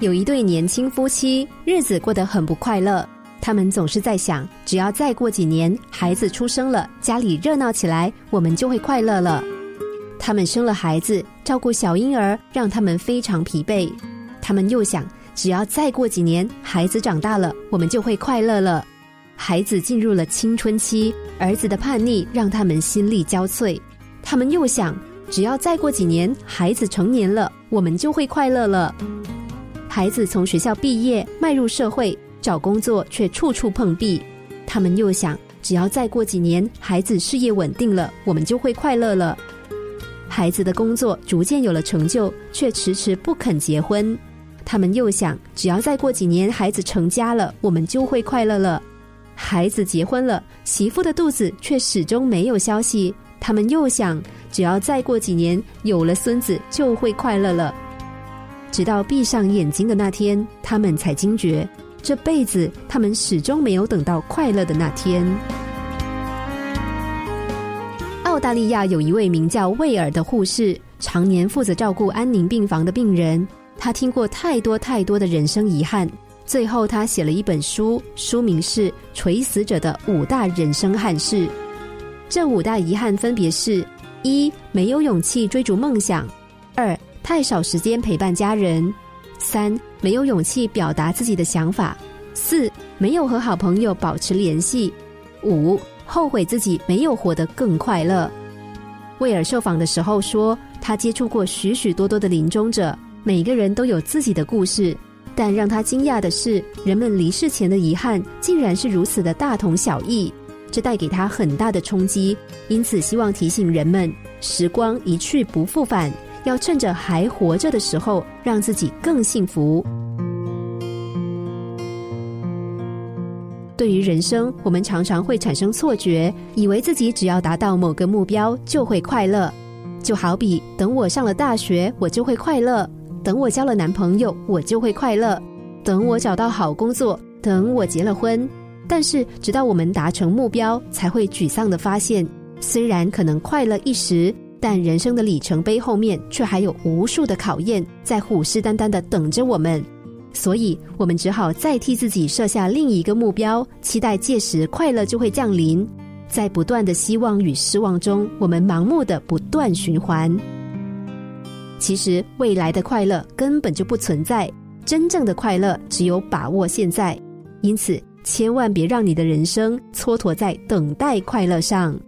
有一对年轻夫妻，日子过得很不快乐。他们总是在想，只要再过几年，孩子出生了，家里热闹起来，我们就会快乐了。他们生了孩子，照顾小婴儿，让他们非常疲惫。他们又想，只要再过几年，孩子长大了，我们就会快乐了。孩子进入了青春期，儿子的叛逆让他们心力交瘁。他们又想，只要再过几年，孩子成年了，我们就会快乐了。孩子从学校毕业，迈入社会，找工作却处处碰壁。他们又想，只要再过几年，孩子事业稳定了，我们就会快乐了。孩子的工作逐渐有了成就，却迟迟不肯结婚。他们又想，只要再过几年，孩子成家了，我们就会快乐了。孩子结婚了，媳妇的肚子却始终没有消息。他们又想，只要再过几年，有了孙子就会快乐了。直到闭上眼睛的那天，他们才惊觉，这辈子他们始终没有等到快乐的那天。澳大利亚有一位名叫威尔的护士，常年负责照顾安宁病房的病人。他听过太多太多的人生遗憾，最后他写了一本书，书名是《垂死者的五大人生憾事》。这五大遗憾分别是：一、没有勇气追逐梦想；二、太少时间陪伴家人；三、没有勇气表达自己的想法；四、没有和好朋友保持联系；五、后悔自己没有活得更快乐。威尔受访的时候说，他接触过许许多多的临终者。每个人都有自己的故事，但让他惊讶的是，人们离世前的遗憾竟然是如此的大同小异，这带给他很大的冲击。因此，希望提醒人们：时光一去不复返，要趁着还活着的时候，让自己更幸福。对于人生，我们常常会产生错觉，以为自己只要达到某个目标就会快乐，就好比等我上了大学，我就会快乐。等我交了男朋友，我就会快乐；等我找到好工作，等我结了婚。但是，直到我们达成目标，才会沮丧的发现，虽然可能快乐一时，但人生的里程碑后面却还有无数的考验在虎视眈眈的等着我们。所以，我们只好再替自己设下另一个目标，期待届时快乐就会降临。在不断的希望与失望中，我们盲目的不断循环。其实未来的快乐根本就不存在，真正的快乐只有把握现在。因此，千万别让你的人生蹉跎在等待快乐上。